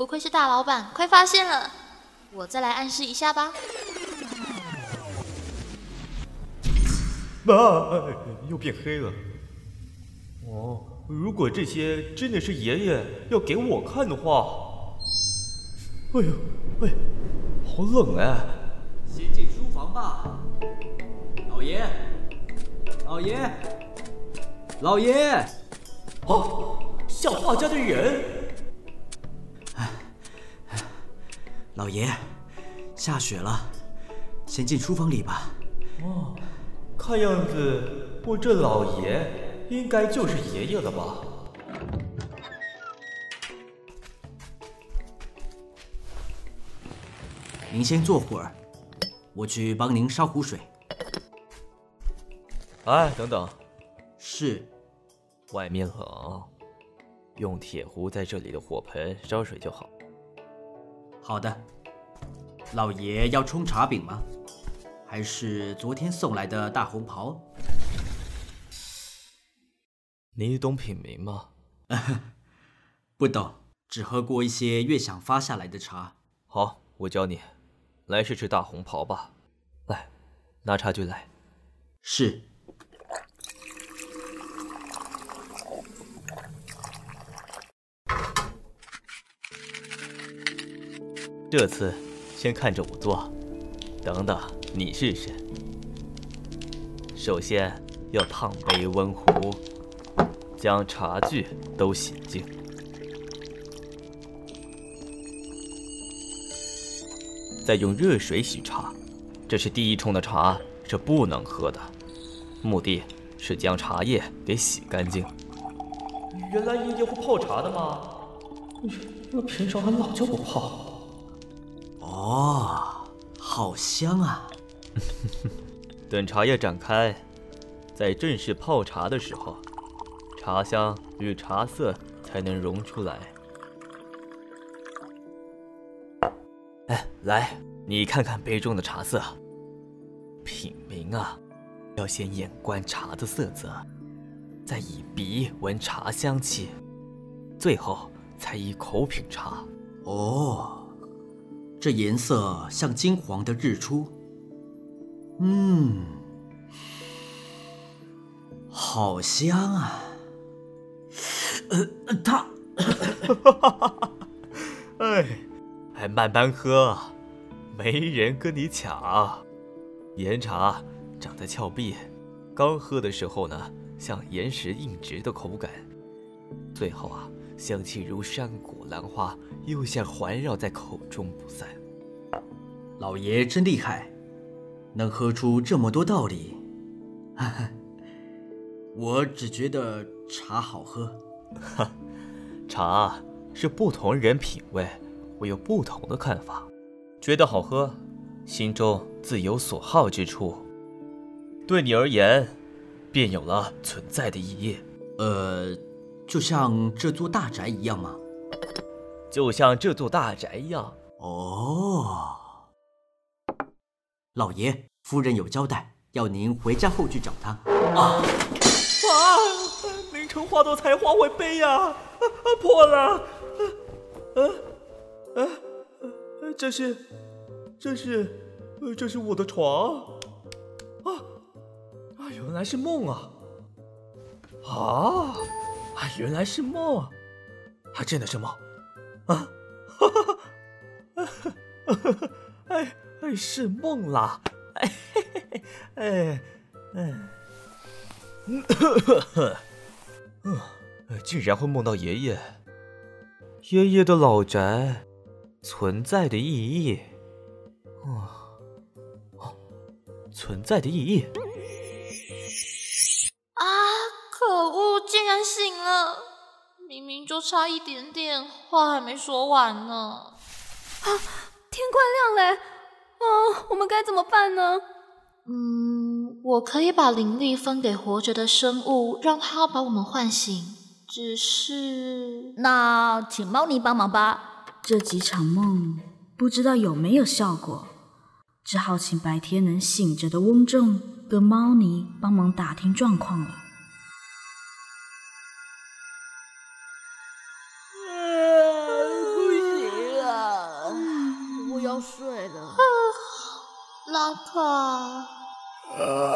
不愧是大老板，快发现了，我再来暗示一下吧。妈，又变黑了。哦，如果这些真的是爷爷要给我看的话，哎呦，哎，好冷啊！先进书房吧，老爷，老爷，老爷。哦，像画家的人。老爷，下雪了，先进书房里吧。哦，看样子我这老爷应该就是爷爷了吧？您先坐会儿，我去帮您烧壶水。哎，等等。是。外面冷，用铁壶在这里的火盆烧水就好。好的。老爷要冲茶饼吗？还是昨天送来的大红袍？你懂品茗吗？不懂，只喝过一些月想发下来的茶。好，我教你。来试试大红袍吧。来，拿茶具来。是。这次先看着我做，等等你试试。首先要烫杯温壶，将茶具都洗净，再用热水洗茶。这是第一冲的茶，是不能喝的，目的是将茶叶给洗干净。原来爷爷会泡茶的吗？那平常还老叫我泡。哦，好香啊！等茶叶展开，在正式泡茶的时候，茶香与茶色才能融出来。哎，来，你看看杯中的茶色。品茗啊，要先眼观茶的色泽，再以鼻闻茶香气，最后才以口品茶。哦。这颜色像金黄的日出，嗯，好香啊！呃，他，哎，还慢慢喝，没人跟你抢。岩茶长在峭壁，刚喝的时候呢，像岩石硬直的口感，最后啊。香气如山谷兰花，又像环绕在口中不散。老爷真厉害，能喝出这么多道理。我只觉得茶好喝。哈，茶是不同人品味，会有不同的看法。觉得好喝，心中自有所好之处。对你而言，便有了存在的意义。呃。就像这座大宅一样吗？就像这座大宅一样。哦，老爷，夫人有交代，要您回家后去找她。啊！啊！凌晨花朵才华为杯呀！啊，破了！啊啊！这是，这是，这是我的床。啊啊！原来是梦啊！啊！啊，原来是梦，还真的是梦，啊，哈哈哈，哈哈哈，哎哎，是梦啦，哎嘿嘿嘿，哎哎，嗯呵呵呵，嗯，竟然会梦到爷爷，爷爷的老宅存在的意义，啊，存在的意义。就差一点点，话还没说完呢。啊，天快亮了！啊，我们该怎么办呢？嗯，我可以把灵力分给活着的生物，让它把我们唤醒。只是……那请猫尼帮忙吧。这几场梦不知道有没有效果，只好请白天能醒着的翁仲跟猫尼帮忙打听状况了。Oh.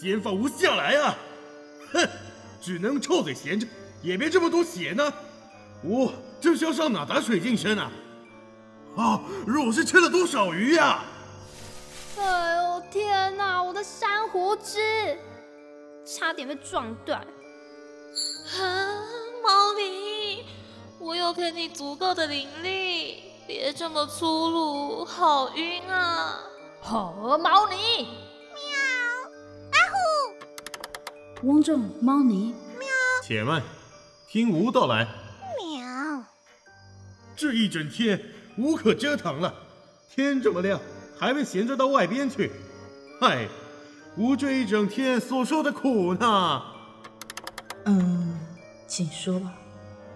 先放吾下来啊！哼，只能臭嘴闲着，也别这么多血呢。吾这是要上哪打水净身啊？啊，我是吃了多少鱼呀？哎呦天哪！我的珊瑚枝差点被撞断。啊，猫咪，我有给你足够的灵力，别这么粗鲁，好晕啊！好，猫尼。翁正、猫尼，喵！且慢，听吾道来。喵！这一整天无可折腾了，天这么亮，还未闲着到外边去。嗨，吾这一整天所受的苦呢？嗯，请说吧。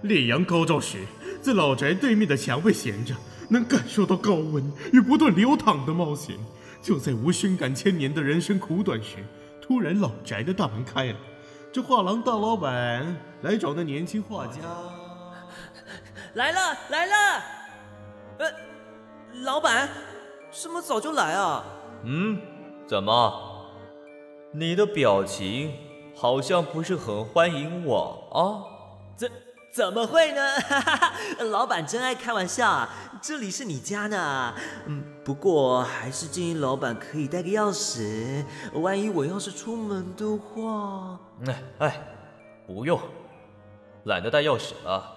烈阳高照时，在老宅对面的墙壁闲着，能感受到高温与不断流淌的冒险。就在吾深感千年的人生苦短时。突然，老宅的大门开了，这画廊大老板来找那年轻画家。来了，来了。呃，老板，这么早就来啊？嗯，怎么？你的表情好像不是很欢迎我啊？怎怎么会呢？哈哈，老板真爱开玩笑啊。这里是你家呢，嗯，不过还是建议老板可以带个钥匙，万一我要是出门的话。哎哎，不用，懒得带钥匙了。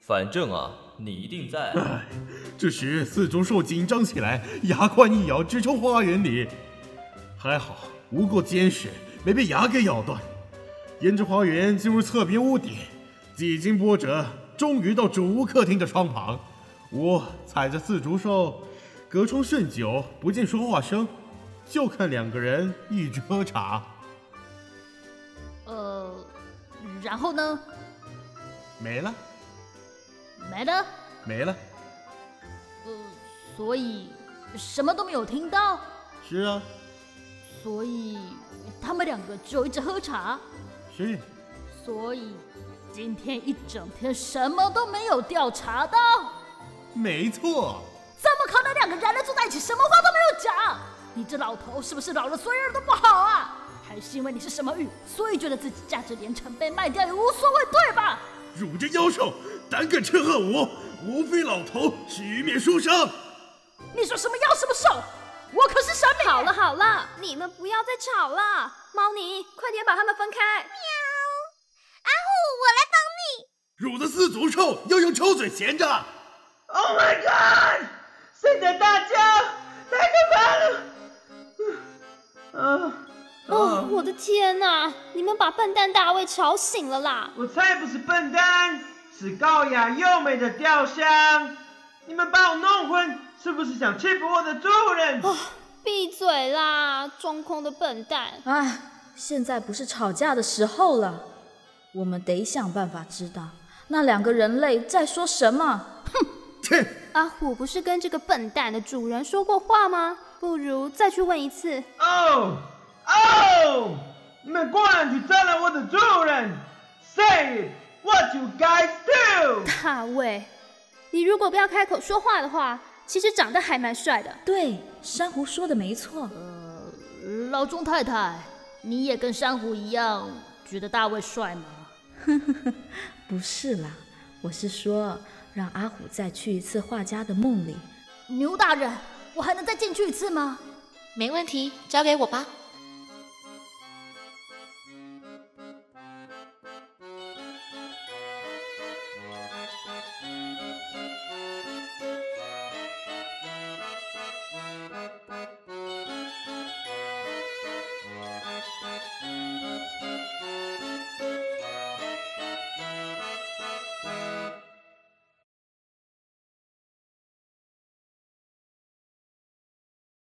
反正啊，你一定在。哎，这时四足兽紧张起来，牙关一咬，直冲花园里。还好吾够坚实，没被牙给咬断。沿着花园进入侧边屋顶，几经波折，终于到主屋客厅的窗旁。我踩着四竹兽，隔窗甚久，不见说话声，就看两个人一直喝茶。呃，然后呢？没了。没了。没了。呃，所以什么都没有听到。是啊。所以他们两个就一直喝茶。是。所以今天一整天什么都没有调查到。没错，怎么可能两个人类住在一起，什么话都没有讲？你这老头是不是老了，所有人都不好啊？还是因为你是什么玉，所以觉得自己价值连城，被卖掉也无所谓，对吧？汝这妖兽，胆敢斥喝我，无非老头是玉面书生。你说什么妖什么兽？我可是神明。好了好了，你们不要再吵了。猫尼，快点把他们分开。喵！阿虎，我来帮你。足臭要用臭嘴闲着。Oh my god！现在大家太可怕了！啊！哦，我的天哪！你们把笨蛋大卫吵醒了啦！我才不是笨蛋，是高雅优美的雕像。你们把我弄昏，是不是想欺负我的主人？哦，闭嘴啦！装空的笨蛋！哎，现在不是吵架的时候了，我们得想办法知道那两个人类在说什么。哼！阿虎不是跟这个笨蛋的主人说过话吗？不如再去问一次。哦哦！你们果然去招了我的主人！Say it, what you guys do？大卫，你如果不要开口说话的话，其实长得还蛮帅的。对，珊瑚说的没错。呃，老钟太太，你也跟珊瑚一样觉得大卫帅吗？呵呵呵，不是啦，我是说。让阿虎再去一次画家的梦里。牛大人，我还能再进去一次吗？没问题，交给我吧。